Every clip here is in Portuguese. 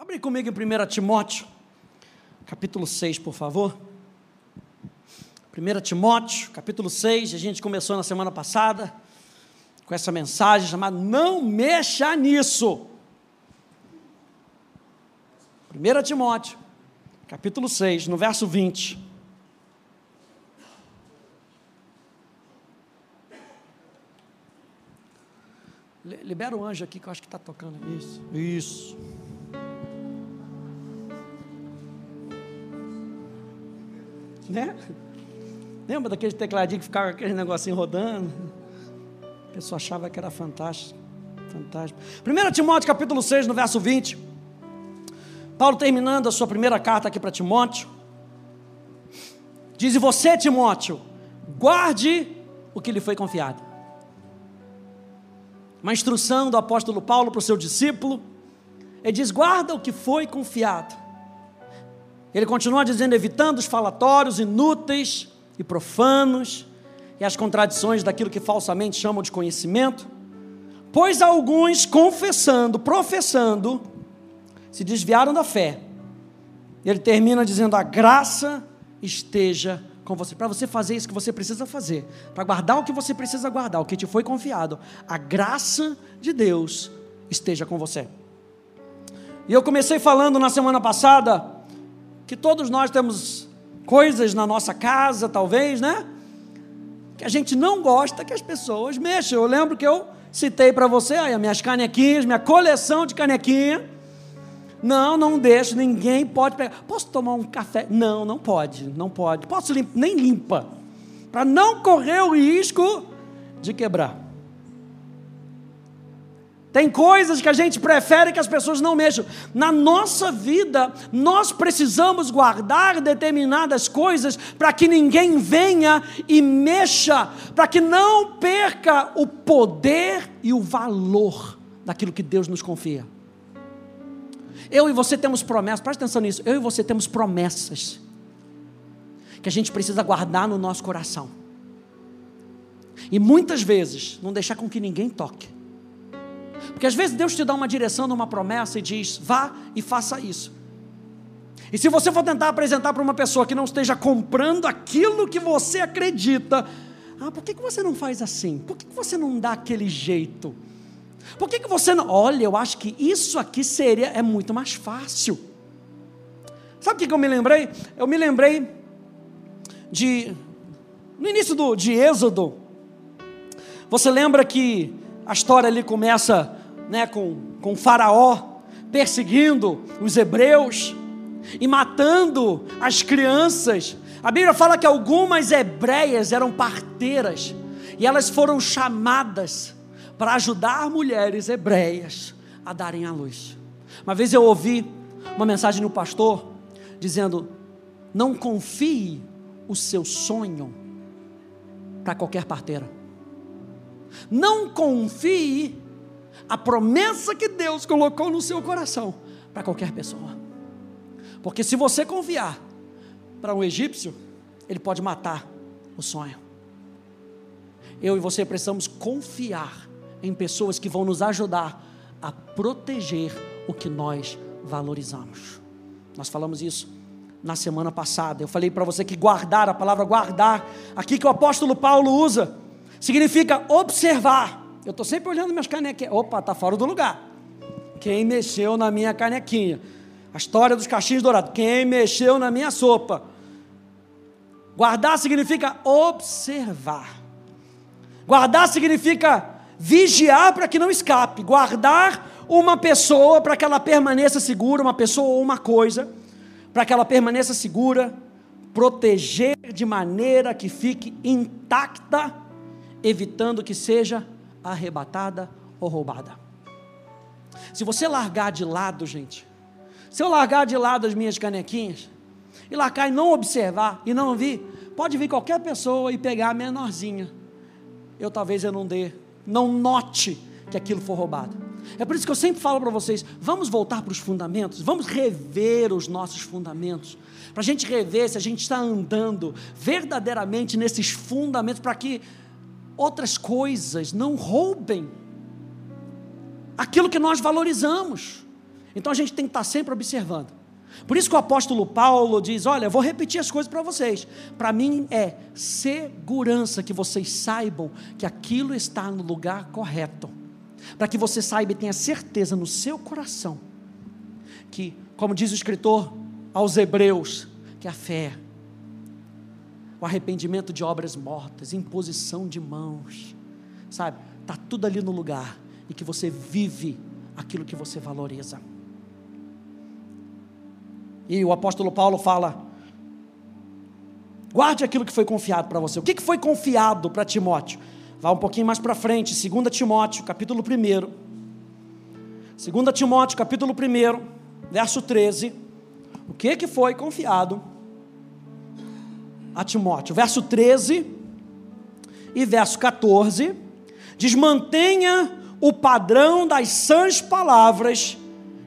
Abre comigo em 1 Timóteo, capítulo 6, por favor. 1 Timóteo, capítulo 6, a gente começou na semana passada com essa mensagem chamada Não mexa nisso. 1 Timóteo, capítulo 6, no verso 20. Libera o anjo aqui que eu acho que está tocando. Isso, isso. Né? Lembra daquele tecladinho que ficava aquele negocinho rodando? A pessoa achava que era fantástico. Fantástico. 1 Timóteo capítulo 6, no verso 20. Paulo terminando a sua primeira carta aqui para Timóteo. Diz: E você, Timóteo, guarde o que lhe foi confiado. Uma instrução do apóstolo Paulo para o seu discípulo. Ele diz: guarda o que foi confiado. Ele continua dizendo: evitando os falatórios inúteis e profanos e as contradições daquilo que falsamente chamam de conhecimento, pois alguns, confessando, professando, se desviaram da fé. Ele termina dizendo: a graça esteja com você. Para você fazer isso que você precisa fazer, para guardar o que você precisa guardar, o que te foi confiado, a graça de Deus esteja com você. E eu comecei falando na semana passada que todos nós temos coisas na nossa casa, talvez, né? Que a gente não gosta que as pessoas mexam. Eu lembro que eu citei para você aí as minhas canequinhas, minha coleção de canequinha. Não, não deixo, ninguém pode pegar. Posso tomar um café? Não, não pode, não pode. Posso limpa, nem limpa. Para não correr o risco de quebrar. Tem coisas que a gente prefere que as pessoas não mexam. Na nossa vida, nós precisamos guardar determinadas coisas para que ninguém venha e mexa, para que não perca o poder e o valor daquilo que Deus nos confia. Eu e você temos promessas, preste atenção nisso. Eu e você temos promessas que a gente precisa guardar no nosso coração. E muitas vezes, não deixar com que ninguém toque. Porque às vezes Deus te dá uma direção numa promessa e diz: vá e faça isso. E se você for tentar apresentar para uma pessoa que não esteja comprando aquilo que você acredita, ah, por que, que você não faz assim? Por que, que você não dá aquele jeito? Por que, que você não. Olha, eu acho que isso aqui seria é muito mais fácil. Sabe o que, que eu me lembrei? Eu me lembrei de. No início do, de Êxodo, você lembra que a história ali começa né, com, com Faraó perseguindo os hebreus e matando as crianças. A Bíblia fala que algumas hebreias eram parteiras e elas foram chamadas para ajudar mulheres hebreias a darem à luz. Uma vez eu ouvi uma mensagem no pastor dizendo: não confie o seu sonho para qualquer parteira. Não confie a promessa que Deus colocou no seu coração para qualquer pessoa. Porque se você confiar para um egípcio, ele pode matar o sonho. Eu e você precisamos confiar em pessoas que vão nos ajudar a proteger o que nós valorizamos. Nós falamos isso na semana passada. Eu falei para você que guardar, a palavra guardar, aqui que o apóstolo Paulo usa, significa observar. Eu estou sempre olhando minhas canequinhas. Opa, está fora do lugar. Quem mexeu na minha canequinha? A história dos cachinhos dourados. Quem mexeu na minha sopa? Guardar significa observar. Guardar significa vigiar para que não escape. Guardar uma pessoa para que ela permaneça segura, uma pessoa ou uma coisa, para que ela permaneça segura. Proteger de maneira que fique intacta evitando que seja arrebatada ou roubada. Se você largar de lado, gente, se eu largar de lado as minhas canequinhas, e largar e não observar, e não vir, pode vir qualquer pessoa e pegar a menorzinha. Eu talvez eu não dê, não note que aquilo foi roubado. É por isso que eu sempre falo para vocês: vamos voltar para os fundamentos, vamos rever os nossos fundamentos, para a gente rever se a gente está andando verdadeiramente nesses fundamentos, para que outras coisas não roubem aquilo que nós valorizamos. Então a gente tem que estar sempre observando. Por isso que o apóstolo Paulo diz: Olha, vou repetir as coisas para vocês. Para mim é segurança que vocês saibam que aquilo está no lugar correto. Para que você saiba e tenha certeza no seu coração que, como diz o escritor aos Hebreus, que a fé, o arrependimento de obras mortas, imposição de mãos, sabe, está tudo ali no lugar e que você vive aquilo que você valoriza. E o apóstolo Paulo fala: guarde aquilo que foi confiado para você. O que, foi confiado para Timóteo? Vá um pouquinho mais para frente, 2 Timóteo, capítulo 1. 2 Timóteo, capítulo 1, verso 13. O que, que foi confiado a Timóteo? Verso 13 e verso 14 diz: mantenha o padrão das sãs palavras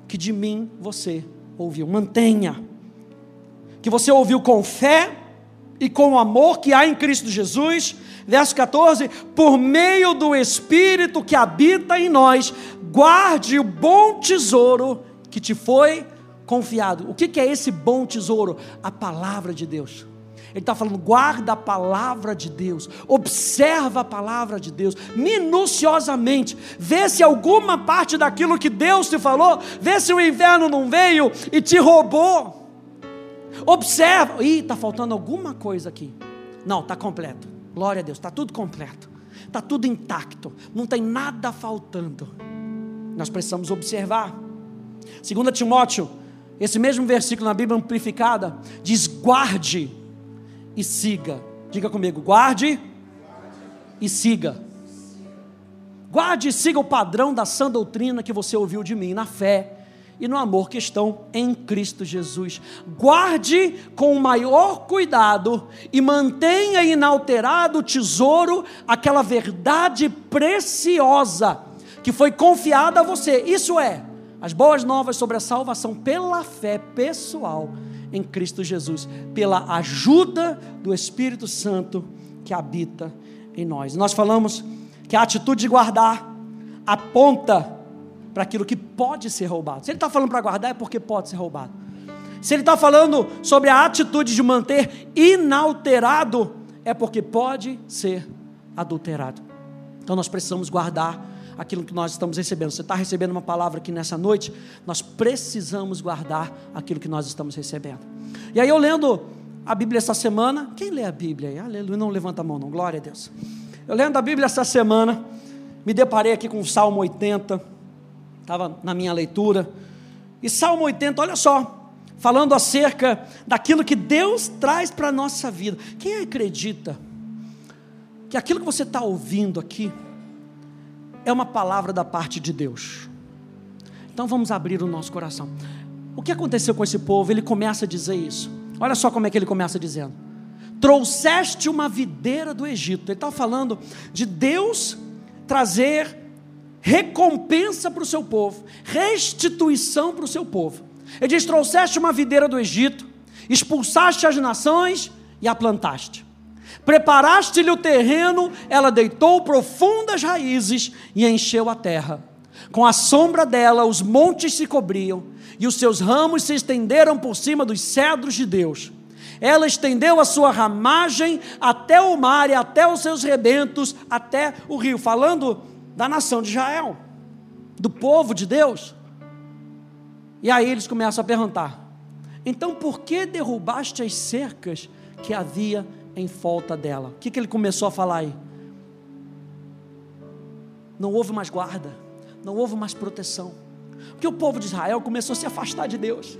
que de mim você ouviu. Mantenha. Que você ouviu com fé e com o amor que há em Cristo Jesus. Verso 14: Por meio do Espírito que habita em nós, guarde o bom tesouro que te foi confiado. O que é esse bom tesouro? A palavra de Deus. Ele está falando, guarda a palavra de Deus, observa a palavra de Deus, minuciosamente, vê se alguma parte daquilo que Deus te falou, vê se o inverno não veio e te roubou. Observa, ih, está faltando alguma coisa aqui. Não, está completo. Glória a Deus, está tudo completo, está tudo intacto, não tem nada faltando. Nós precisamos observar. 2 Timóteo, esse mesmo versículo na Bíblia amplificada, diz: guarde e siga. Diga comigo, guarde e siga. Guarde e siga o padrão da sã doutrina que você ouviu de mim, na fé e no amor que estão em Cristo Jesus. Guarde com o maior cuidado e mantenha inalterado o tesouro, aquela verdade preciosa que foi confiada a você. Isso é, as boas novas sobre a salvação pela fé pessoal em Cristo Jesus, pela ajuda do Espírito Santo que habita em nós. Nós falamos que a atitude de guardar aponta para aquilo que pode ser roubado. Se ele está falando para guardar, é porque pode ser roubado. Se ele está falando sobre a atitude de manter inalterado, é porque pode ser adulterado. Então nós precisamos guardar aquilo que nós estamos recebendo. Você está recebendo uma palavra aqui nessa noite, nós precisamos guardar aquilo que nós estamos recebendo. E aí eu lendo a Bíblia essa semana, quem lê a Bíblia aí? Aleluia, não levanta a mão não, glória a Deus. Eu lendo a Bíblia essa semana, me deparei aqui com o Salmo 80, estava na minha leitura, e Salmo 80, olha só, falando acerca daquilo que Deus traz para a nossa vida. Quem acredita que aquilo que você está ouvindo aqui, é uma palavra da parte de Deus. Então vamos abrir o nosso coração. O que aconteceu com esse povo? Ele começa a dizer isso. Olha só como é que ele começa dizendo: Trouxeste uma videira do Egito. Ele está falando de Deus trazer recompensa para o seu povo, restituição para o seu povo. Ele diz: Trouxeste uma videira do Egito, expulsaste as nações e a plantaste. Preparaste-lhe o terreno, ela deitou profundas raízes e encheu a terra. Com a sombra dela, os montes se cobriam, e os seus ramos se estenderam por cima dos cedros de Deus. Ela estendeu a sua ramagem até o mar e até os seus rebentos, até o rio. Falando da nação de Israel, do povo de Deus. E aí eles começam a perguntar: então por que derrubaste as cercas que havia em volta dela. O que, que ele começou a falar aí? Não houve mais guarda, não houve mais proteção. Porque o povo de Israel começou a se afastar de Deus.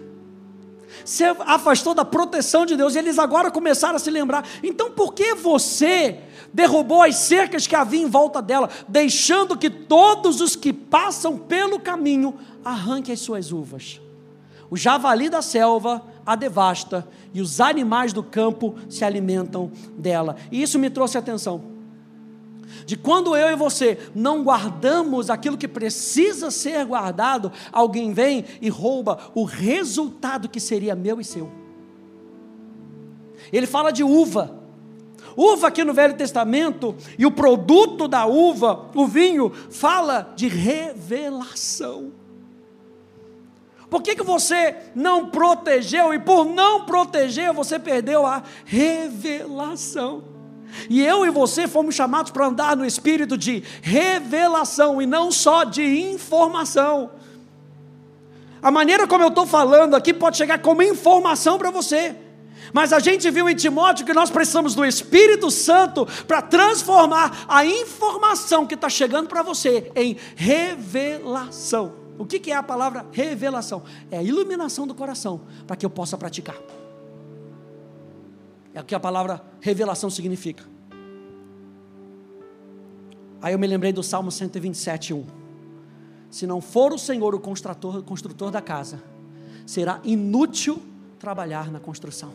Se afastou da proteção de Deus, e eles agora começaram a se lembrar. Então, por que você derrubou as cercas que havia em volta dela, deixando que todos os que passam pelo caminho arranquem as suas uvas? O javali da selva a devasta e os animais do campo se alimentam dela. E isso me trouxe atenção. De quando eu e você não guardamos aquilo que precisa ser guardado, alguém vem e rouba o resultado que seria meu e seu. Ele fala de uva. Uva aqui no Velho Testamento, e o produto da uva, o vinho, fala de revelação. Por que, que você não protegeu? E por não proteger, você perdeu a revelação. E eu e você fomos chamados para andar no espírito de revelação e não só de informação. A maneira como eu estou falando aqui pode chegar como informação para você. Mas a gente viu em Timóteo que nós precisamos do Espírito Santo para transformar a informação que está chegando para você em revelação. O que, que é a palavra revelação? É a iluminação do coração para que eu possa praticar. É o que a palavra revelação significa. Aí eu me lembrei do Salmo 127, 1. Se não for o Senhor o construtor, construtor da casa, será inútil trabalhar na construção.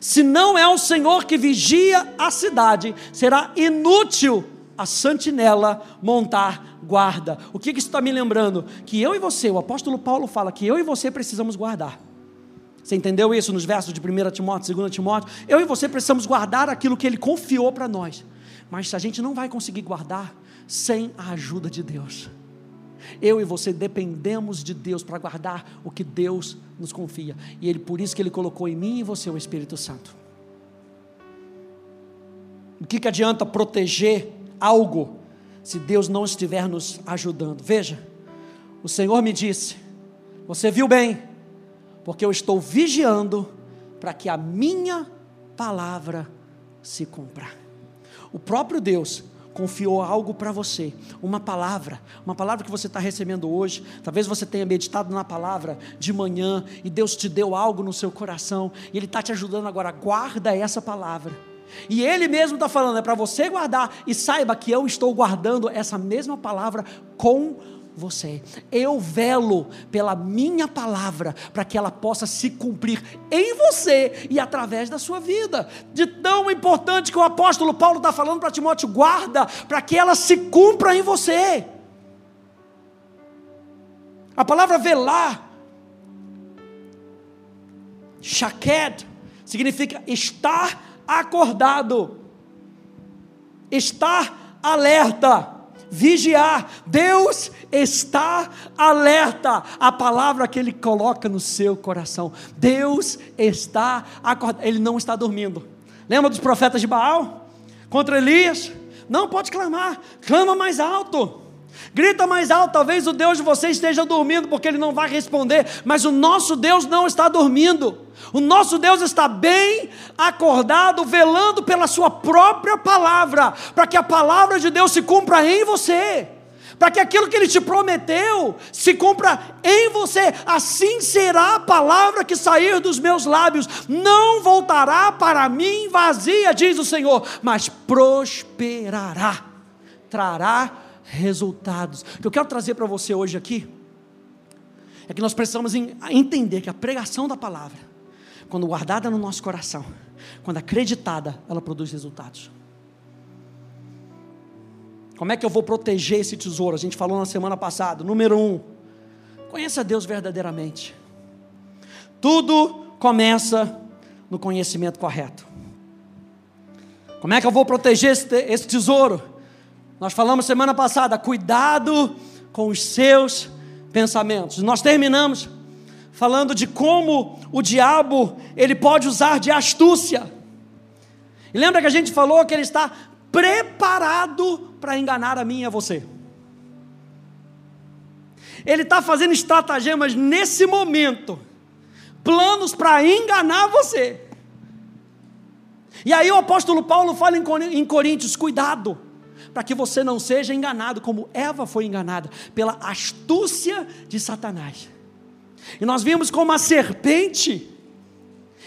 Se não é o Senhor que vigia a cidade, será inútil a sentinela montar guarda. O que, que isso está me lembrando? Que eu e você, o apóstolo Paulo fala que eu e você precisamos guardar. Você entendeu isso nos versos de 1 Timóteo, 2 Timóteo? Eu e você precisamos guardar aquilo que ele confiou para nós. Mas a gente não vai conseguir guardar sem a ajuda de Deus. Eu e você dependemos de Deus para guardar o que Deus nos confia. E ele por isso que ele colocou em mim e você o Espírito Santo. O que, que adianta proteger algo se Deus não estiver nos ajudando? Veja, o Senhor me disse: Você viu bem, porque eu estou vigiando para que a minha palavra se cumpra. O próprio Deus confiou algo para você, uma palavra, uma palavra que você está recebendo hoje. Talvez você tenha meditado na palavra de manhã e Deus te deu algo no seu coração e Ele está te ajudando agora. Guarda essa palavra. E Ele mesmo está falando, é para você guardar e saiba que eu estou guardando essa mesma palavra com você. Eu velo pela minha palavra para que ela possa se cumprir em você e através da sua vida. De tão importante que o apóstolo Paulo está falando para Timóteo, guarda para que ela se cumpra em você. A palavra velar, shaked, significa estar acordado, estar alerta vigiar. Deus está alerta à palavra que Ele coloca no seu coração. Deus está acordado, Ele não está dormindo. Lembra dos profetas de Baal? Contra Elias? Não pode clamar, clama mais alto. Grita mais alto, talvez o Deus de você esteja dormindo, porque Ele não vai responder, mas o nosso Deus não está dormindo. O nosso Deus está bem acordado, velando pela Sua própria palavra, para que a palavra de Deus se cumpra em você, para que aquilo que Ele te prometeu se cumpra em você. Assim será a palavra que sair dos meus lábios, não voltará para mim vazia, diz o Senhor, mas prosperará, trará resultados. O que eu quero trazer para você hoje aqui é que nós precisamos entender que a pregação da palavra, quando guardada no nosso coração, quando acreditada, ela produz resultados. Como é que eu vou proteger esse tesouro? A gente falou na semana passada. Número um, conheça Deus verdadeiramente. Tudo começa no conhecimento correto. Como é que eu vou proteger esse, tesouro? Nós falamos semana passada, cuidado com os seus pensamentos. Nós terminamos falando de como o diabo ele pode usar de astúcia. E lembra que a gente falou que ele está preparado para enganar a mim e a você. Ele está fazendo estratagemas nesse momento, planos para enganar você. E aí o apóstolo Paulo fala em Coríntios: cuidado para que você não seja enganado, como Eva foi enganada, pela astúcia de Satanás. E nós vimos como a serpente,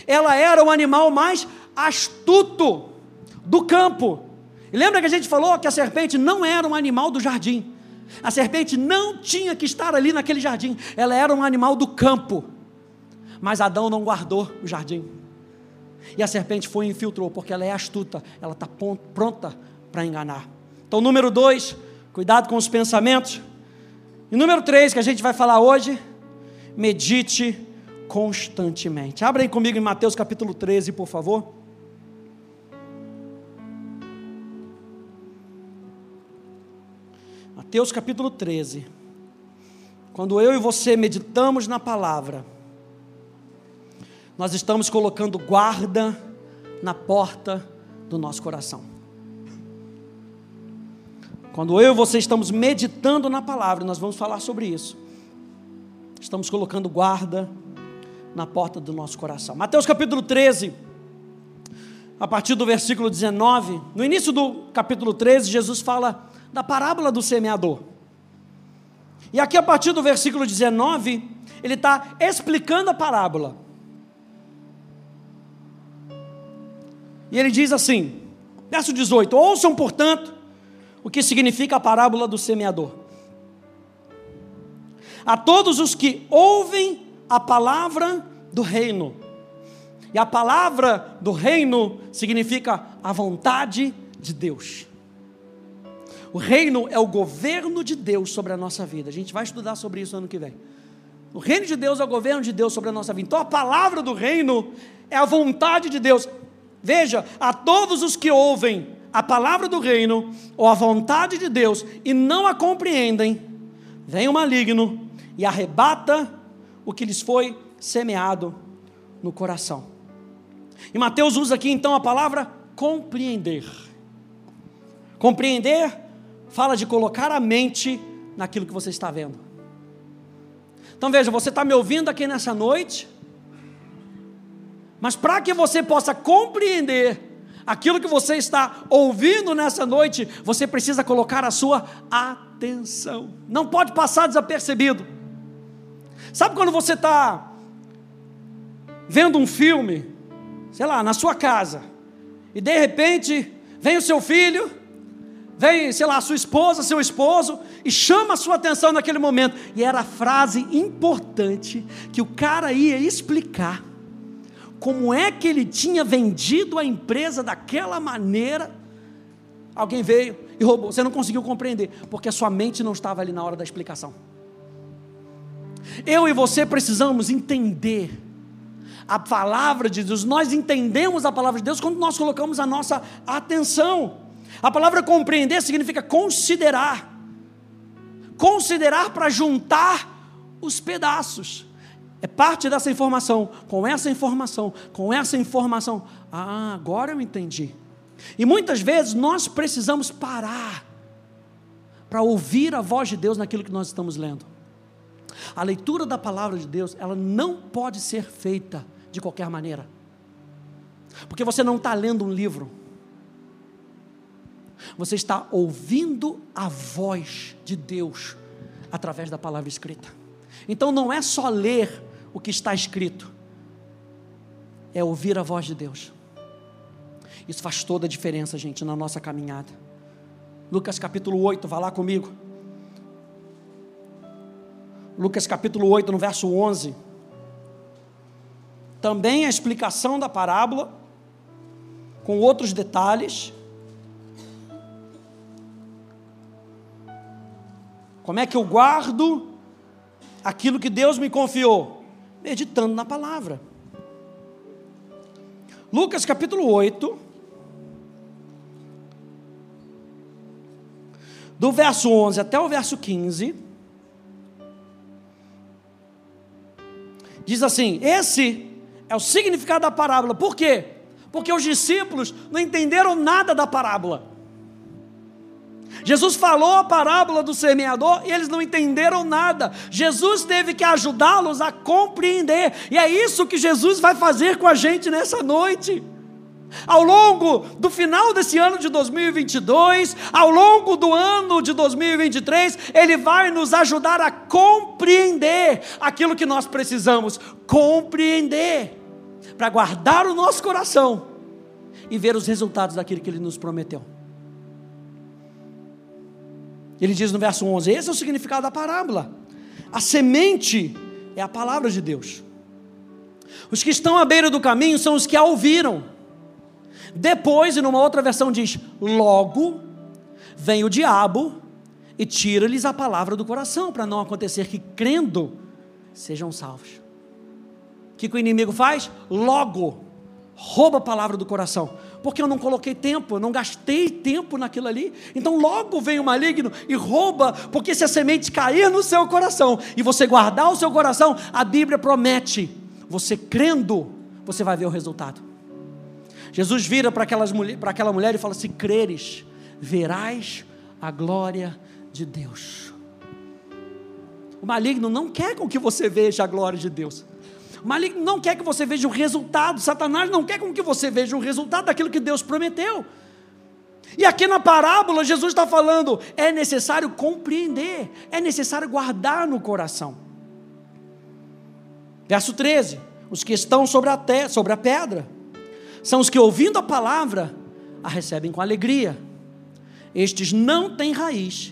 ela era o animal mais astuto do campo. E lembra que a gente falou que a serpente não era um animal do jardim. A serpente não tinha que estar ali naquele jardim, ela era um animal do campo. Mas Adão não guardou o jardim. E a serpente foi e infiltrou, porque ela é astuta, ela está pronta para enganar. Então, número dois, cuidado com os pensamentos. E número três, que a gente vai falar hoje, medite constantemente. Abra aí comigo em Mateus capítulo 13, por favor. Mateus capítulo 13. Quando eu e você meditamos na palavra, nós estamos colocando guarda na porta do nosso coração. Quando eu e você estamos meditando na palavra, nós vamos falar sobre isso. Estamos colocando guarda na porta do nosso coração. Mateus capítulo 13, a partir do versículo 19, no início do capítulo 13, Jesus fala da parábola do semeador. E aqui, a partir do versículo 19, ele está explicando a parábola. E ele diz assim, verso 18: Ouçam, portanto, o que significa a parábola do semeador. A todos os que ouvem a palavra do reino. E a palavra do reino significa a vontade de Deus. O reino é o governo de Deus sobre a nossa vida. A gente vai estudar sobre isso ano que vem. O reino de Deus é o governo de Deus sobre a nossa vida. Então a palavra do reino é a vontade de Deus. Veja, a todos os que ouvem a palavra do reino ou a vontade de Deus e não a compreendem, vem o maligno e arrebata o que lhes foi semeado no coração. E Mateus usa aqui então a palavra compreender. Compreender fala de colocar a mente naquilo que você está vendo. Então veja, você está me ouvindo aqui nessa noite, mas para que você possa compreender aquilo que você está ouvindo nessa noite, você precisa colocar a sua atenção. Não pode passar desapercebido. Sabe quando você está vendo um filme, sei lá, na sua casa, e de repente vem o seu filho vem, sei lá, sua esposa, seu esposo, e chama a sua atenção naquele momento. E era a frase importante que o cara ia explicar. Como é que ele tinha vendido a empresa daquela maneira? Alguém veio e roubou. Você não conseguiu compreender, porque a sua mente não estava ali na hora da explicação. Eu e você precisamos entender a palavra de Deus. Nós entendemos a palavra de Deus quando nós colocamos a nossa atenção. A palavra compreender significa considerar. Considerar para juntar os pedaços. É parte dessa informação. Com essa informação, com essa informação. Ah, agora eu entendi. E muitas vezes nós precisamos parar para ouvir a voz de Deus naquilo que nós estamos lendo. A leitura da palavra de Deus, ela não pode ser feita de qualquer maneira. Porque você não está lendo um livro você está ouvindo a voz de Deus através da palavra escrita. Então não é só ler o que está escrito, é ouvir a voz de Deus. Isso faz toda a diferença, gente, na nossa caminhada. Lucas capítulo 8, vá lá comigo. Lucas capítulo 8, no verso 11. Também a explicação da parábola, com outros detalhes. Como é que eu guardo aquilo que Deus me confiou? Meditando na palavra. Lucas capítulo 8, do verso 11 até o verso 15, diz assim: esse é o significado da parábola. Por quê? Porque os discípulos não entenderam nada da parábola. Jesus falou a parábola do semeador e eles não entenderam nada. Jesus teve que ajudá-los a compreender. E é isso que Jesus vai fazer com a gente nessa noite. Ao longo do final desse ano de 2022, ao longo do ano de 2023, Ele vai nos ajudar a compreender aquilo que nós precisamos compreender, para guardar o nosso coração e ver os resultados daquilo que Ele nos prometeu. Ele diz no verso 11: esse é o significado da parábola. A semente é a palavra de Deus. Os que estão à beira do caminho são os que a ouviram. Depois, e numa outra versão diz: logo vem o diabo e tira-lhes a palavra do coração, para não acontecer que crendo sejam salvos. O que, que o inimigo faz? Logo rouba a palavra do coração. Porque eu não coloquei tempo, eu não gastei tempo naquilo ali. Então logo vem o maligno e rouba, porque se a semente cair no seu coração e você guardar o seu coração, a Bíblia promete, você crendo, você vai ver o resultado. Jesus vira para aquela mulher e fala: Se creres, verás a glória de Deus. O maligno não quer com que você veja a glória de Deus. Maligno não quer que você veja o resultado. Satanás não quer com que você veja o resultado daquilo que Deus prometeu. E aqui na parábola, Jesus está falando: é necessário compreender, é necessário guardar no coração. Verso 13: os que estão sobre a, te, sobre a pedra são os que, ouvindo a palavra, a recebem com alegria. Estes não têm raiz,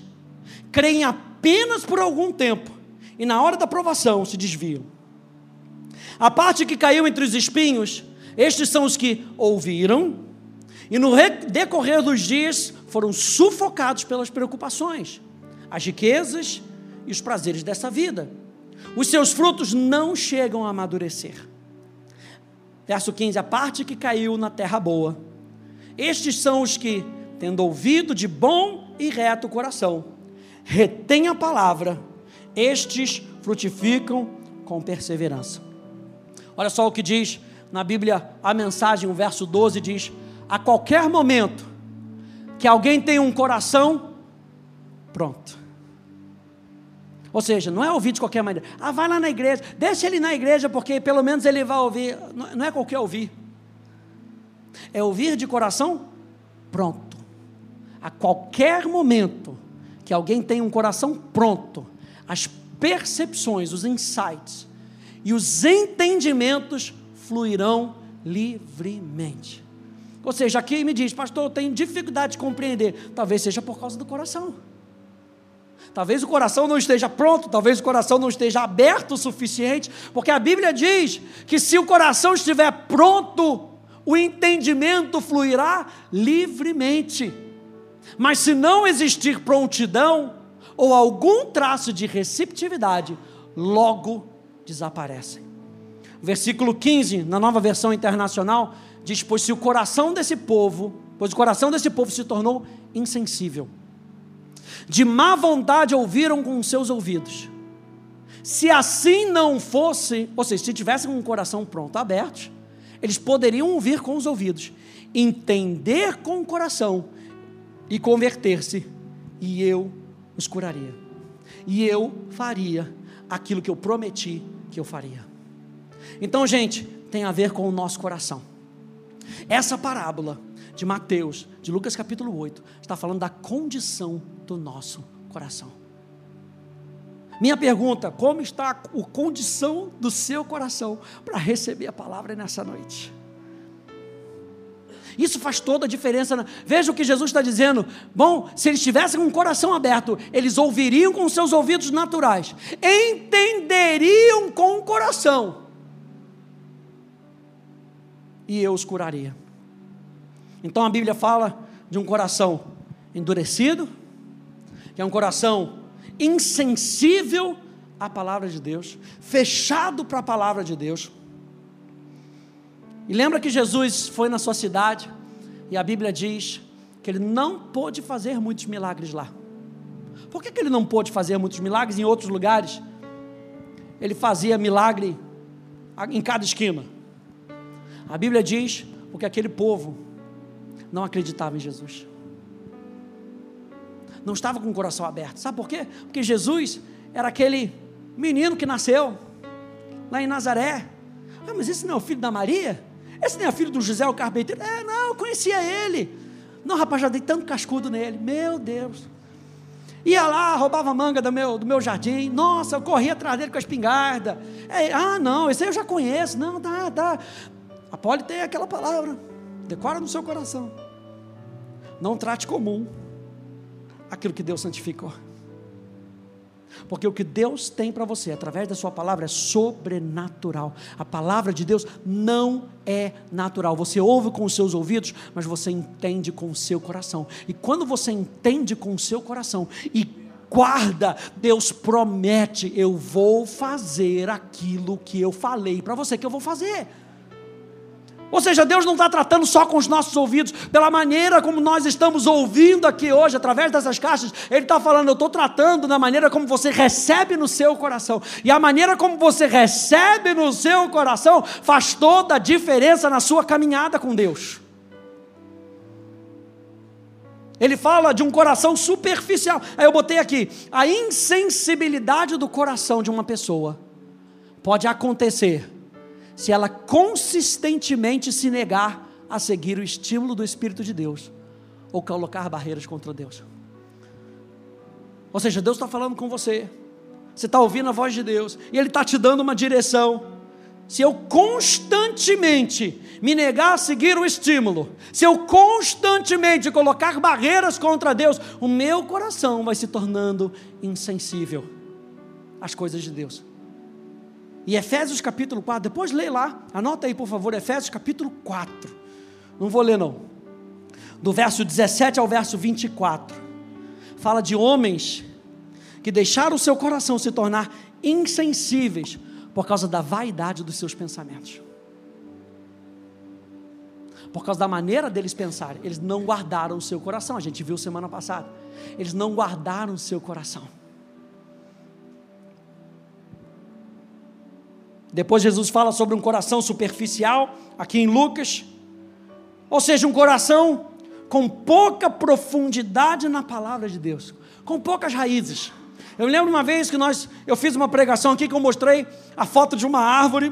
creem apenas por algum tempo e, na hora da provação, se desviam. A parte que caiu entre os espinhos, estes são os que ouviram e, no decorrer dos dias, foram sufocados pelas preocupações, as riquezas e os prazeres dessa vida. Os seus frutos não chegam a amadurecer. Verso 15: A parte que caiu na terra boa. Estes são os que, tendo ouvido de bom e reto coração, retêm a palavra, estes frutificam com perseverança. Olha só o que diz na Bíblia a mensagem, o verso 12 diz: A qualquer momento que alguém tem um coração pronto, ou seja, não é ouvir de qualquer maneira. Ah, vai lá na igreja, deixa ele na igreja, porque pelo menos ele vai ouvir. Não é qualquer ouvir. É ouvir de coração pronto. A qualquer momento que alguém tem um coração pronto, as percepções, os insights e os entendimentos fluirão livremente. Ou seja, aqui me diz, pastor, eu tenho dificuldade de compreender. Talvez seja por causa do coração. Talvez o coração não esteja pronto, talvez o coração não esteja aberto o suficiente, porque a Bíblia diz que se o coração estiver pronto, o entendimento fluirá livremente. Mas se não existir prontidão ou algum traço de receptividade, logo desaparecem. Versículo 15, na nova versão internacional, diz: Pois se o coração desse povo, pois o coração desse povo se tornou insensível de má vontade ouviram com seus ouvidos. Se assim não fosse, ou seja, se tivessem um coração pronto, aberto, eles poderiam ouvir com os ouvidos, entender com o coração e converter-se, e eu os curaria. E eu faria aquilo que eu prometi que eu faria. Então, gente, tem a ver com o nosso coração. Essa parábola de Mateus, de Lucas capítulo 8, está falando da condição do nosso coração. Minha pergunta: como está a condição do seu coração para receber a palavra nessa noite? Isso faz toda a diferença. Veja o que Jesus está dizendo. Bom, se eles tivessem um coração aberto, eles ouviriam com seus ouvidos naturais, entenderiam com o coração, e eu os curaria. Então a Bíblia fala de um coração endurecido, que é um coração insensível à palavra de Deus, fechado para a palavra de Deus. E lembra que Jesus foi na sua cidade e a Bíblia diz que ele não pôde fazer muitos milagres lá. Por que, que ele não pôde fazer muitos milagres em outros lugares? Ele fazia milagre em cada esquina. A Bíblia diz porque aquele povo não acreditava em Jesus. Não estava com o coração aberto. Sabe por quê? Porque Jesus era aquele menino que nasceu lá em Nazaré. Ah, mas esse não é o filho da Maria? Esse não é filho do José o carpinteiro? É, não, eu conhecia ele. Não, rapaz, já dei tanto cascudo nele. Meu Deus. Ia lá, roubava manga do meu, do meu jardim. Nossa, eu corria atrás dele com a espingarda. É, ah, não, esse aí eu já conheço. Não, tá, tá. A Poli tem aquela palavra. Decora no seu coração. Não trate comum aquilo que Deus santificou. Porque o que Deus tem para você através da sua palavra é sobrenatural. A palavra de Deus não é natural. Você ouve com os seus ouvidos, mas você entende com o seu coração. E quando você entende com o seu coração e guarda, Deus promete: eu vou fazer aquilo que eu falei para você que eu vou fazer. Ou seja, Deus não está tratando só com os nossos ouvidos, pela maneira como nós estamos ouvindo aqui hoje, através dessas caixas, Ele está falando, eu estou tratando da maneira como você recebe no seu coração. E a maneira como você recebe no seu coração faz toda a diferença na sua caminhada com Deus. Ele fala de um coração superficial. Aí eu botei aqui: a insensibilidade do coração de uma pessoa pode acontecer se ela consistentemente se negar a seguir o estímulo do Espírito de Deus ou colocar barreiras contra Deus. Ou seja, Deus está falando com você, você está ouvindo a voz de Deus e Ele está te dando uma direção. Se eu constantemente me negar a seguir o estímulo, se eu constantemente colocar barreiras contra Deus, o meu coração vai se tornando insensível às coisas de Deus. E Efésios capítulo 4, depois lê lá, anota aí por favor, Efésios capítulo 4. Não vou ler não. Do verso 17 ao verso 24. Fala de homens que deixaram o seu coração se tornar insensíveis por causa da vaidade dos seus pensamentos. Por causa da maneira deles pensarem, eles não guardaram o seu coração. A gente viu semana passada. Eles não guardaram o seu coração. Depois Jesus fala sobre um coração superficial, aqui em Lucas, ou seja, um coração com pouca profundidade na palavra de Deus, com poucas raízes. Eu lembro uma vez que nós, eu fiz uma pregação aqui que eu mostrei a foto de uma árvore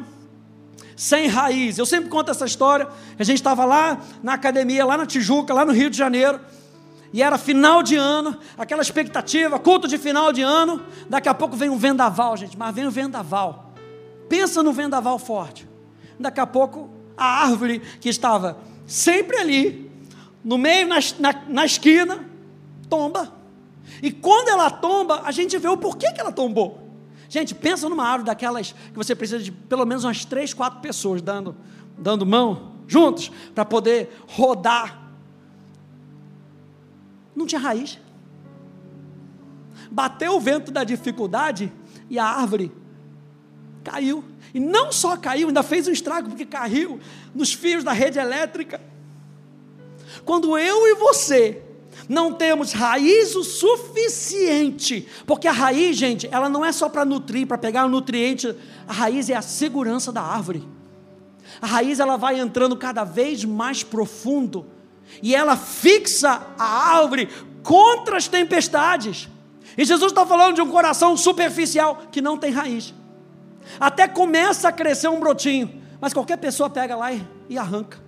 sem raiz. Eu sempre conto essa história. A gente estava lá na academia, lá na Tijuca, lá no Rio de Janeiro, e era final de ano, aquela expectativa, culto de final de ano. Daqui a pouco vem um vendaval, gente, mas vem um vendaval. Pensa no vendaval forte. Daqui a pouco, a árvore que estava sempre ali, no meio, na, na, na esquina, tomba. E quando ela tomba, a gente vê o porquê que ela tombou. Gente, pensa numa árvore daquelas que você precisa de pelo menos umas três, quatro pessoas dando, dando mão juntos para poder rodar. Não tinha raiz. Bateu o vento da dificuldade e a árvore Caiu. E não só caiu, ainda fez um estrago, porque caiu nos fios da rede elétrica. Quando eu e você não temos raiz o suficiente, porque a raiz, gente, ela não é só para nutrir, para pegar o nutriente, a raiz é a segurança da árvore. A raiz ela vai entrando cada vez mais profundo e ela fixa a árvore contra as tempestades. E Jesus está falando de um coração superficial que não tem raiz. Até começa a crescer um brotinho, mas qualquer pessoa pega lá e, e arranca.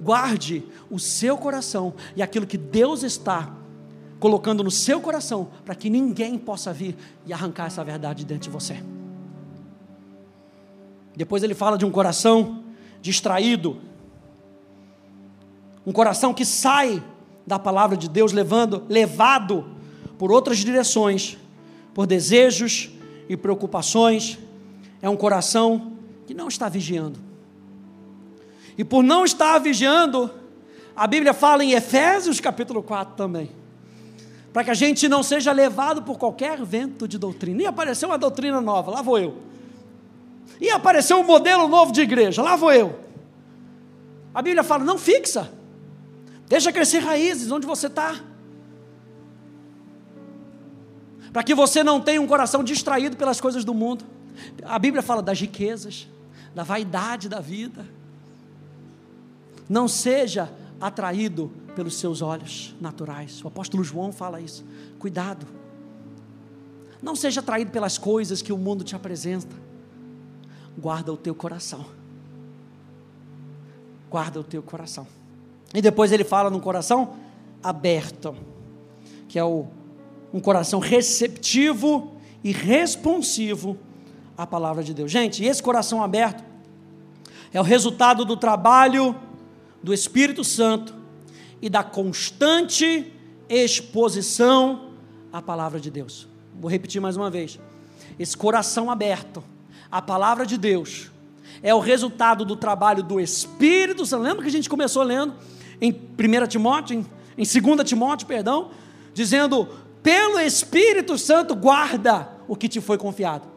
Guarde o seu coração e aquilo que Deus está colocando no seu coração, para que ninguém possa vir e arrancar essa verdade dentro de você. Depois ele fala de um coração distraído, um coração que sai da palavra de Deus, levando, levado por outras direções, por desejos e preocupações é um coração que não está vigiando. E por não estar vigiando, a Bíblia fala em Efésios capítulo 4 também. Para que a gente não seja levado por qualquer vento de doutrina. E apareceu uma doutrina nova, lá vou eu. E apareceu um modelo novo de igreja, lá vou eu. A Bíblia fala: não fixa, deixa crescer raízes onde você está. Para que você não tenha um coração distraído pelas coisas do mundo. A Bíblia fala das riquezas, da vaidade da vida. Não seja atraído pelos seus olhos naturais. O apóstolo João fala isso. Cuidado. Não seja atraído pelas coisas que o mundo te apresenta. Guarda o teu coração. Guarda o teu coração. E depois ele fala num coração aberto, que é o, um coração receptivo e responsivo a palavra de Deus. Gente, esse coração aberto é o resultado do trabalho do Espírito Santo e da constante exposição à palavra de Deus. Vou repetir mais uma vez. Esse coração aberto à palavra de Deus é o resultado do trabalho do Espírito Santo. Lembra que a gente começou lendo em 1 Timóteo, em, em 2 Timóteo, perdão, dizendo: pelo Espírito Santo guarda o que te foi confiado.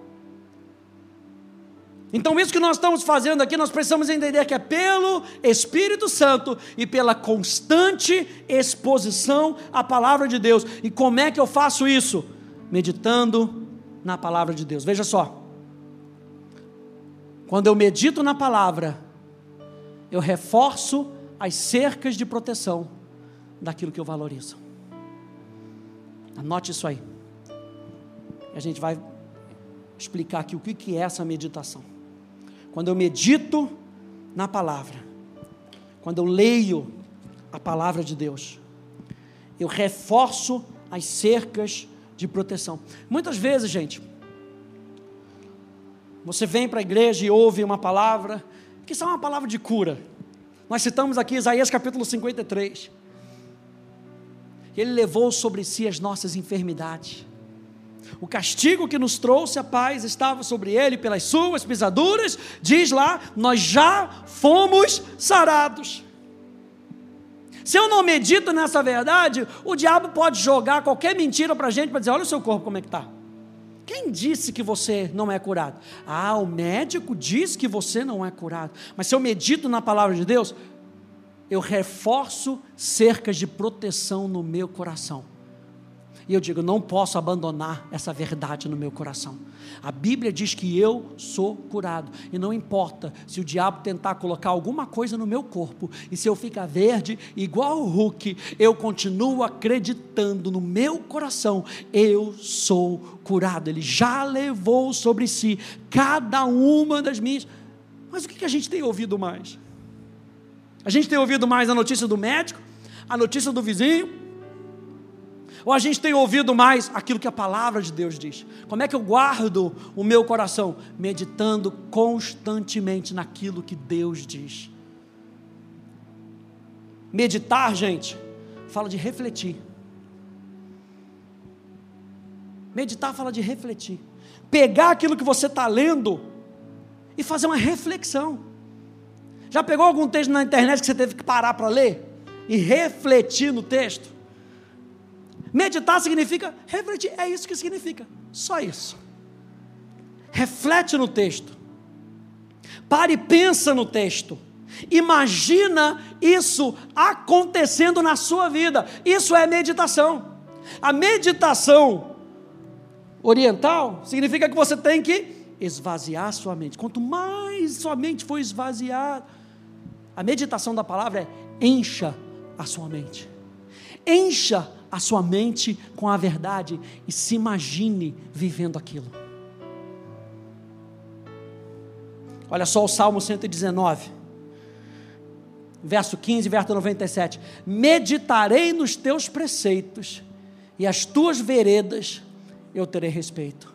Então, isso que nós estamos fazendo aqui, nós precisamos entender que é pelo Espírito Santo e pela constante exposição à palavra de Deus. E como é que eu faço isso? Meditando na palavra de Deus. Veja só. Quando eu medito na palavra, eu reforço as cercas de proteção daquilo que eu valorizo. Anote isso aí. A gente vai explicar aqui o que é essa meditação. Quando eu medito na palavra, quando eu leio a palavra de Deus, eu reforço as cercas de proteção. Muitas vezes, gente, você vem para a igreja e ouve uma palavra, que são uma palavra de cura. Nós citamos aqui Isaías capítulo 53. Ele levou sobre si as nossas enfermidades. O castigo que nos trouxe a paz estava sobre ele pelas suas pisaduras, diz lá, nós já fomos sarados. Se eu não medito nessa verdade, o diabo pode jogar qualquer mentira para a gente para dizer: olha o seu corpo como é que está. Quem disse que você não é curado? Ah, o médico diz que você não é curado. Mas se eu medito na palavra de Deus, eu reforço cercas de proteção no meu coração. E eu digo, não posso abandonar essa verdade no meu coração. A Bíblia diz que eu sou curado. E não importa se o diabo tentar colocar alguma coisa no meu corpo, e se eu ficar verde, igual o Hulk, eu continuo acreditando no meu coração, eu sou curado. Ele já levou sobre si cada uma das minhas. Mas o que a gente tem ouvido mais? A gente tem ouvido mais a notícia do médico, a notícia do vizinho, ou a gente tem ouvido mais aquilo que a palavra de Deus diz? Como é que eu guardo o meu coração? Meditando constantemente naquilo que Deus diz. Meditar, gente, fala de refletir. Meditar fala de refletir. Pegar aquilo que você está lendo e fazer uma reflexão. Já pegou algum texto na internet que você teve que parar para ler e refletir no texto? Meditar significa refletir, é isso que significa, só isso. Reflete no texto, pare e pensa no texto, imagina isso acontecendo na sua vida, isso é meditação. A meditação oriental significa que você tem que esvaziar sua mente. Quanto mais sua mente for esvaziada, a meditação da palavra é encha a sua mente. Encha a sua mente com a verdade e se imagine vivendo aquilo. Olha só o Salmo 119, verso 15, verso 97. Meditarei nos teus preceitos e as tuas veredas eu terei respeito.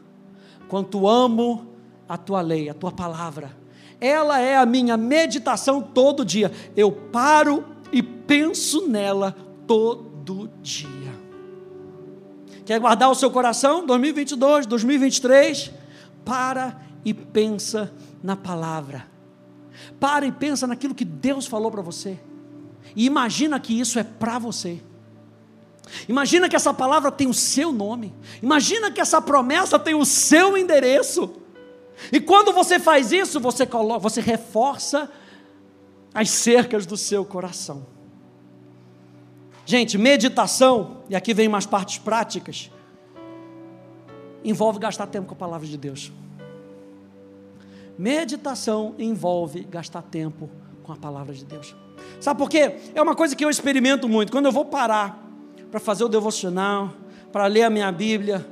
Quanto amo a tua lei, a tua palavra, ela é a minha meditação todo dia. Eu paro e penso nela todo dia. Quer guardar o seu coração? 2022, 2023? Para e pensa na palavra. Para e pensa naquilo que Deus falou para você. E imagina que isso é para você. Imagina que essa palavra tem o seu nome. Imagina que essa promessa tem o seu endereço. E quando você faz isso, você coloca, você reforça as cercas do seu coração. Gente, meditação, e aqui vem umas partes práticas, envolve gastar tempo com a palavra de Deus. Meditação envolve gastar tempo com a palavra de Deus. Sabe por quê? É uma coisa que eu experimento muito. Quando eu vou parar para fazer o devocional, para ler a minha Bíblia,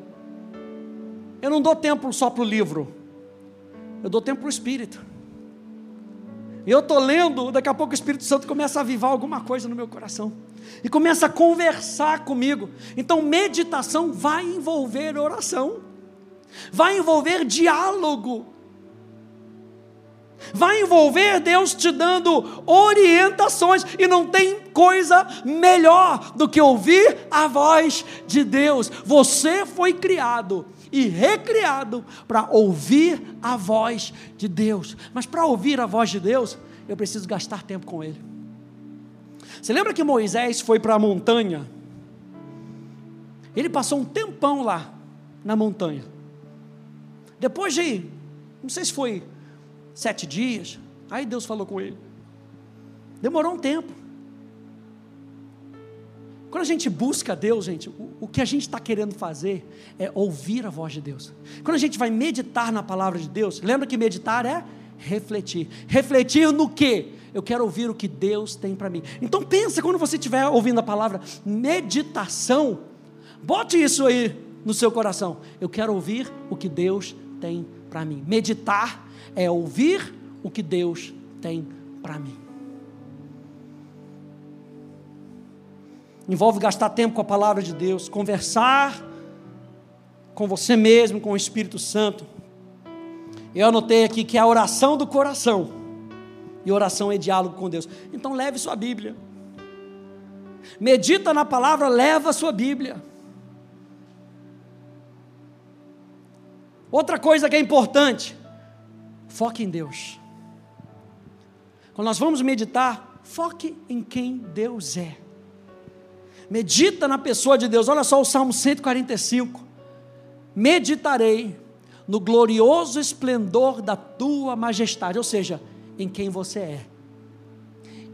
eu não dou tempo só para o livro, eu dou tempo para o Espírito. E eu estou lendo, daqui a pouco o Espírito Santo começa a avivar alguma coisa no meu coração e começa a conversar comigo. Então, meditação vai envolver oração, vai envolver diálogo, vai envolver Deus te dando orientações, e não tem coisa melhor do que ouvir a voz de Deus. Você foi criado e recriado para ouvir a voz de Deus, mas para ouvir a voz de Deus, eu preciso gastar tempo com Ele. Você lembra que Moisés foi para a montanha? Ele passou um tempão lá, na montanha. Depois de, não sei se foi Sete dias. Aí Deus falou com ele. Demorou um tempo. Quando a gente busca Deus, gente, o, o que a gente está querendo fazer é ouvir a voz de Deus. Quando a gente vai meditar na palavra de Deus, lembra que meditar é refletir. Refletir no que? Eu quero ouvir o que Deus tem para mim. Então pensa quando você estiver ouvindo a palavra meditação, bote isso aí no seu coração. Eu quero ouvir o que Deus tem para mim. Meditar é ouvir o que Deus tem para mim. envolve gastar tempo com a palavra de Deus, conversar com você mesmo, com o Espírito Santo. Eu anotei aqui que é a oração do coração, e oração é diálogo com Deus. Então leve sua Bíblia. Medita na palavra, leva sua Bíblia. Outra coisa que é importante, foque em Deus. Quando nós vamos meditar, foque em quem Deus é medita na pessoa de Deus. Olha só o Salmo 145. Meditarei no glorioso esplendor da tua majestade, ou seja, em quem você é,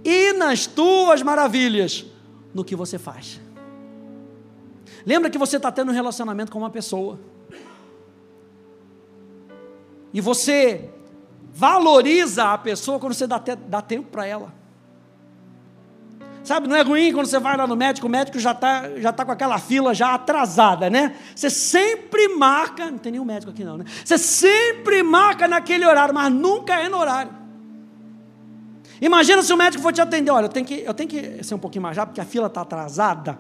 e nas tuas maravilhas, no que você faz. Lembra que você está tendo um relacionamento com uma pessoa, e você valoriza a pessoa quando você dá, dá tempo para ela. Sabe, não é ruim quando você vai lá no médico, o médico já está já tá com aquela fila já atrasada, né? Você sempre marca, não tem nenhum médico aqui não, né? Você sempre marca naquele horário, mas nunca é no horário. Imagina se o médico for te atender, olha, eu tenho que, eu tenho que ser um pouquinho mais rápido, porque a fila está atrasada,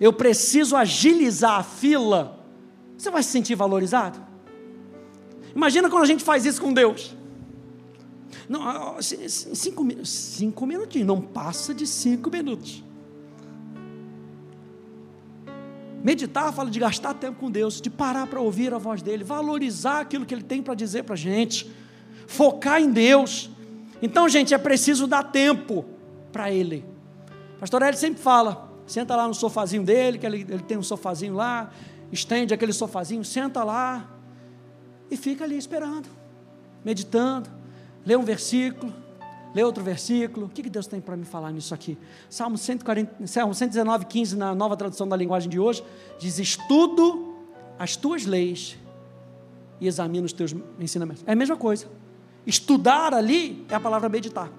eu preciso agilizar a fila. Você vai se sentir valorizado? Imagina quando a gente faz isso com Deus. Não, cinco, cinco minutinhos, não passa de cinco minutos. Meditar fala de gastar tempo com Deus, de parar para ouvir a voz dele, valorizar aquilo que ele tem para dizer para a gente, focar em Deus. Então, gente, é preciso dar tempo para ele. Pastor Eli sempre fala: senta lá no sofazinho dele, que ele, ele tem um sofazinho lá, estende aquele sofazinho, senta lá e fica ali esperando, meditando lê um versículo, lê outro versículo. O que Deus tem para me falar nisso aqui? Salmo, 140, Salmo 119, 15, na nova tradução da linguagem de hoje, diz: Estudo as tuas leis e examino os teus ensinamentos. É a mesma coisa. Estudar ali é a palavra meditar.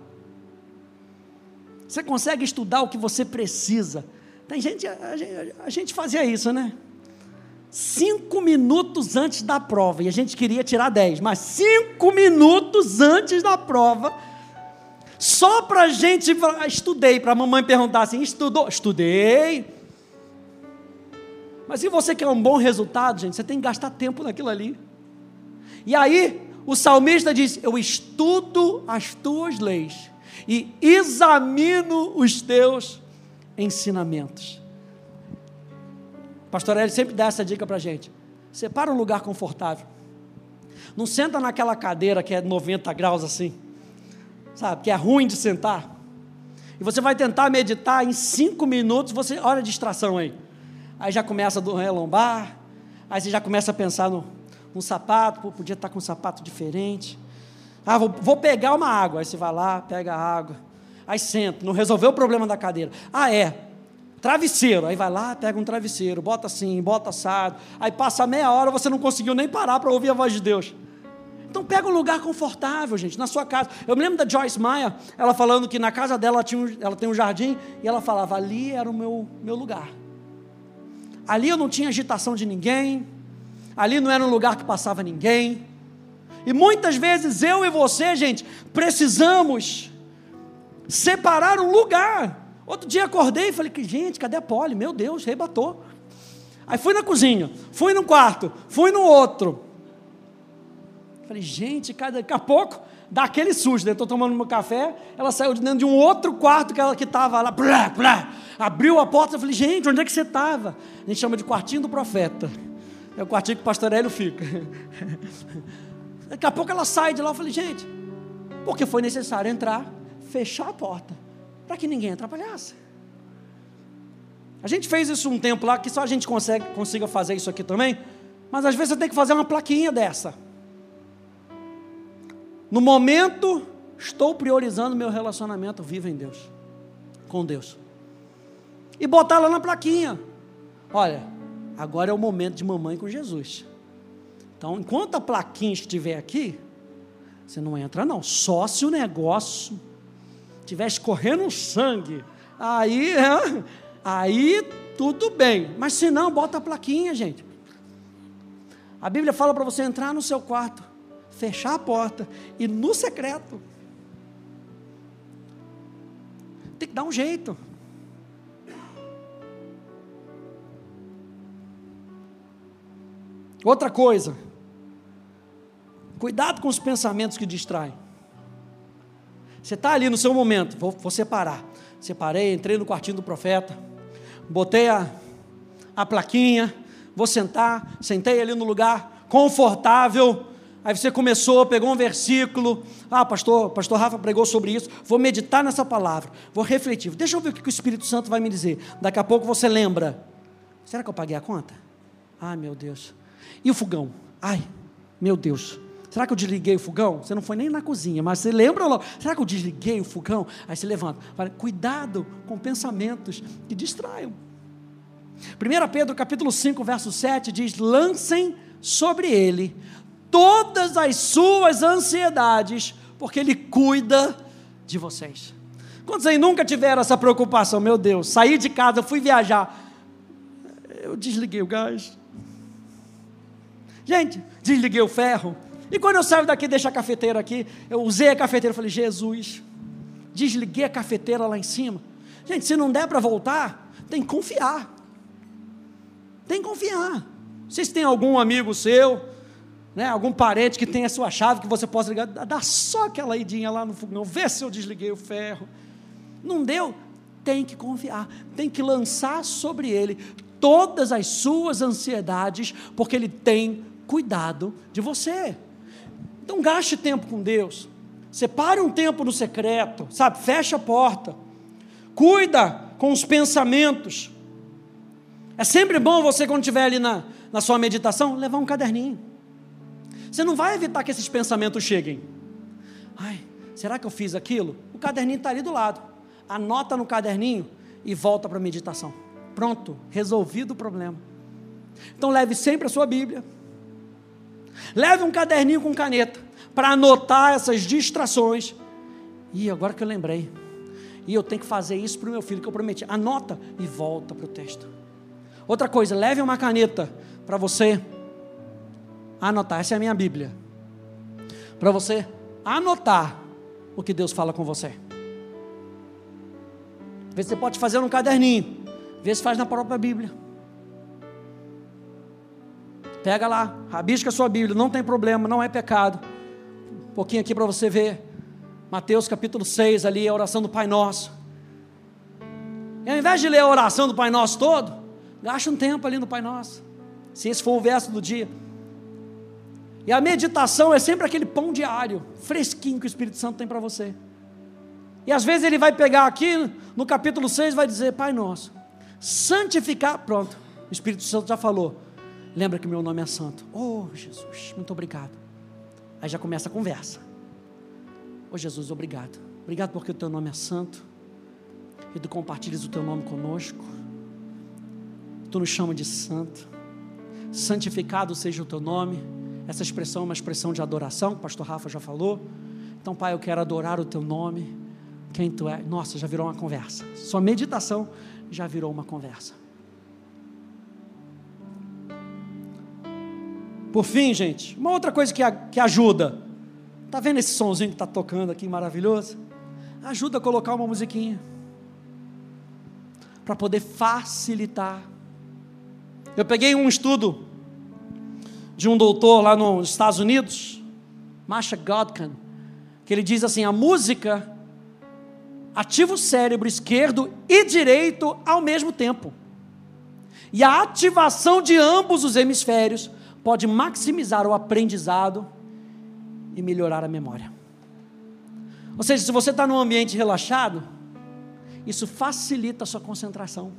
Você consegue estudar o que você precisa. Tem gente, a, gente, a gente fazia isso, né? cinco minutos antes da prova, e a gente queria tirar dez, mas cinco minutos antes da prova, só para a gente, estudei, para a mamãe perguntar assim, estudou? Estudei. Mas se você quer um bom resultado, gente, você tem que gastar tempo naquilo ali. E aí, o salmista diz: Eu estudo as tuas leis e examino os teus ensinamentos. Pastor Eli sempre dá essa dica para a gente. Separa um lugar confortável. Não senta naquela cadeira que é 90 graus assim, sabe? Que é ruim de sentar. E você vai tentar meditar em cinco minutos, você olha a distração aí. Aí já começa a doer a lombar, aí você já começa a pensar no, no sapato, pô, podia estar com um sapato diferente. Ah, vou, vou pegar uma água. Aí você vai lá, pega a água. Aí senta, não resolveu o problema da cadeira. Ah, é, Travesseiro, aí vai lá, pega um travesseiro, bota assim, bota assado, aí passa meia hora, você não conseguiu nem parar para ouvir a voz de Deus. Então pega um lugar confortável, gente, na sua casa. Eu me lembro da Joyce Meyer, ela falando que na casa dela ela, tinha um, ela tem um jardim, e ela falava, ali era o meu, meu lugar. Ali eu não tinha agitação de ninguém, ali não era um lugar que passava ninguém. E muitas vezes eu e você, gente, precisamos separar um lugar Outro dia acordei e falei, gente, cadê a Poli? Meu Deus, rebatou. Aí fui na cozinha, fui no quarto, fui no outro. Falei, gente, daqui a pouco dá aquele susto. Né? Estou tomando meu café, ela saiu de dentro de um outro quarto que ela que estava lá, blá, blá, abriu a porta. Eu falei, gente, onde é que você estava? A gente chama de quartinho do profeta. É o quartinho que o pastor Hélio fica. Daqui a pouco ela sai de lá. Eu falei, gente, porque foi necessário entrar, fechar a porta para que ninguém atrapalhasse. A gente fez isso um tempo lá, que só a gente consegue, consiga fazer isso aqui também, mas às vezes você tem que fazer uma plaquinha dessa. No momento, estou priorizando meu relacionamento vivo em Deus, com Deus. E botar lá na plaquinha. Olha, agora é o momento de mamãe com Jesus. Então, enquanto a plaquinha estiver aqui, você não entra não. Só se o negócio estiver escorrendo sangue, aí, aí tudo bem. Mas se não, bota a plaquinha, gente. A Bíblia fala para você entrar no seu quarto, fechar a porta e no secreto. Tem que dar um jeito. Outra coisa, cuidado com os pensamentos que distraem. Você está ali no seu momento, vou, vou separar. Separei, entrei no quartinho do profeta, botei a, a plaquinha, vou sentar, sentei ali no lugar confortável. Aí você começou, pegou um versículo. Ah, pastor, pastor Rafa pregou sobre isso. Vou meditar nessa palavra, vou refletir. Deixa eu ver o que o Espírito Santo vai me dizer. Daqui a pouco você lembra. Será que eu paguei a conta? Ai, meu Deus. E o fogão? Ai, meu Deus. Será que eu desliguei o fogão? Você não foi nem na cozinha, mas você lembra logo. Será que eu desliguei o fogão? Aí você levanta. Fala, cuidado com pensamentos que distraiam. 1 Pedro capítulo 5, verso 7 diz: lancem sobre ele todas as suas ansiedades, porque ele cuida de vocês. Quantos aí nunca tiveram essa preocupação? Meu Deus, saí de casa, fui viajar. Eu desliguei o gás. Gente, desliguei o ferro. E quando eu saio daqui, deixo a cafeteira aqui, eu usei a cafeteira, falei, Jesus, desliguei a cafeteira lá em cima. Gente, se não der para voltar, tem que confiar. Tem que confiar. Vocês têm algum amigo seu, né, algum parente que tem a sua chave que você possa ligar, dá só aquela idinha lá no fogão, vê se eu desliguei o ferro. Não deu? Tem que confiar, tem que lançar sobre ele todas as suas ansiedades, porque ele tem cuidado de você. Então gaste tempo com Deus. Separe um tempo no secreto, sabe? Fecha a porta. Cuida com os pensamentos. É sempre bom você, quando estiver ali na, na sua meditação, levar um caderninho. Você não vai evitar que esses pensamentos cheguem. Ai, será que eu fiz aquilo? O caderninho está ali do lado. Anota no caderninho e volta para a meditação. Pronto, resolvido o problema. Então leve sempre a sua Bíblia. Leve um caderninho com caneta para anotar essas distrações. E agora que eu lembrei, e eu tenho que fazer isso para o meu filho que eu prometi. Anota e volta para o texto. Outra coisa, leve uma caneta para você anotar. Essa é a minha Bíblia. Para você anotar o que Deus fala com você. Vê se você pode fazer um caderninho. Vê se faz na própria Bíblia. Pega lá, rabisca a sua Bíblia, não tem problema, não é pecado. Um pouquinho aqui para você ver. Mateus capítulo 6, ali, a oração do Pai Nosso. E ao invés de ler a oração do Pai Nosso todo, Gasta um tempo ali no Pai Nosso. Se esse for o verso do dia. E a meditação é sempre aquele pão diário, fresquinho que o Espírito Santo tem para você. E às vezes ele vai pegar aqui no capítulo 6 vai dizer: Pai nosso, santificar. Pronto, o Espírito Santo já falou. Lembra que meu nome é santo. Oh, Jesus, muito obrigado. Aí já começa a conversa. Oh, Jesus, obrigado. Obrigado porque o teu nome é santo. E tu compartilhas o teu nome conosco tu nos chama de santo. Santificado seja o teu nome. Essa expressão é uma expressão de adoração, o pastor Rafa já falou. Então, Pai, eu quero adorar o teu nome. Quem tu é? Nossa, já virou uma conversa. Sua meditação já virou uma conversa. Por fim, gente, uma outra coisa que, que ajuda. Tá vendo esse sonzinho que está tocando aqui maravilhoso? Ajuda a colocar uma musiquinha. Para poder facilitar eu peguei um estudo de um doutor lá nos Estados Unidos, Masha Godkin, que ele diz assim: a música ativa o cérebro esquerdo e direito ao mesmo tempo. E a ativação de ambos os hemisférios pode maximizar o aprendizado e melhorar a memória. Ou seja, se você está num ambiente relaxado, isso facilita a sua concentração.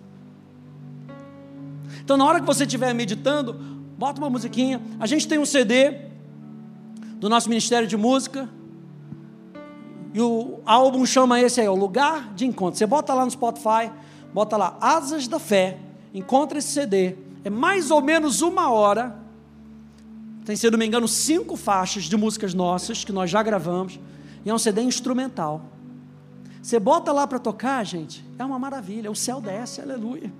Então, na hora que você estiver meditando, bota uma musiquinha. A gente tem um CD do nosso Ministério de Música, E o álbum chama esse aí, o Lugar de Encontro. Você bota lá no Spotify, bota lá Asas da Fé, encontra esse CD. É mais ou menos uma hora. Tem, se não me engano, cinco faixas de músicas nossas que nós já gravamos. E é um CD instrumental. Você bota lá para tocar, gente, é uma maravilha. O céu desce, aleluia.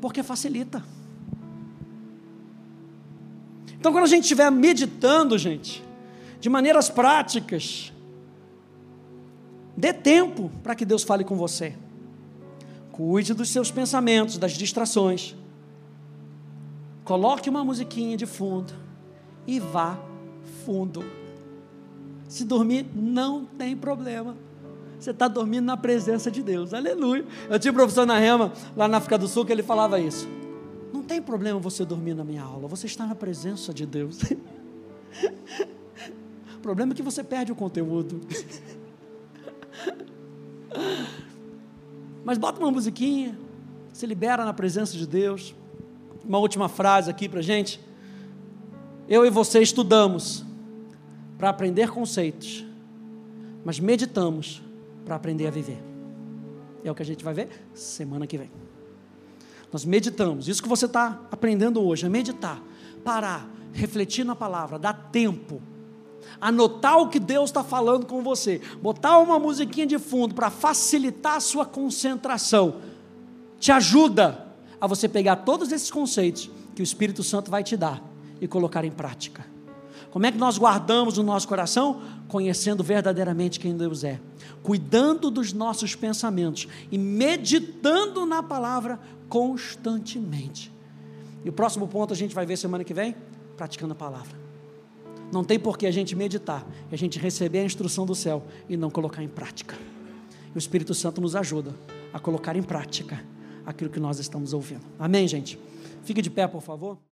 Porque facilita. Então, quando a gente estiver meditando, gente, de maneiras práticas, Dê tempo para que Deus fale com você. Cuide dos seus pensamentos, das distrações. Coloque uma musiquinha de fundo e vá fundo. Se dormir, não tem problema. Você está dormindo na presença de Deus. Aleluia. Eu tinha um professor na Rema, lá na África do Sul, que ele falava isso. Não tem problema você dormir na minha aula, você está na presença de Deus. o problema é que você perde o conteúdo. Mas bota uma musiquinha, se libera na presença de Deus. Uma última frase aqui para gente. Eu e você estudamos para aprender conceitos, mas meditamos para aprender a viver. É o que a gente vai ver semana que vem. Nós meditamos. Isso que você está aprendendo hoje é meditar, parar, refletir na palavra, dar tempo anotar o que Deus está falando com você, botar uma musiquinha de fundo para facilitar a sua concentração, te ajuda a você pegar todos esses conceitos que o Espírito Santo vai te dar e colocar em prática. Como é que nós guardamos no nosso coração? Conhecendo verdadeiramente quem Deus é, cuidando dos nossos pensamentos e meditando na palavra constantemente. E o próximo ponto a gente vai ver semana que vem, praticando a palavra. Não tem por que a gente meditar, a gente receber a instrução do céu e não colocar em prática. E o Espírito Santo nos ajuda a colocar em prática aquilo que nós estamos ouvindo. Amém, gente? Fique de pé, por favor.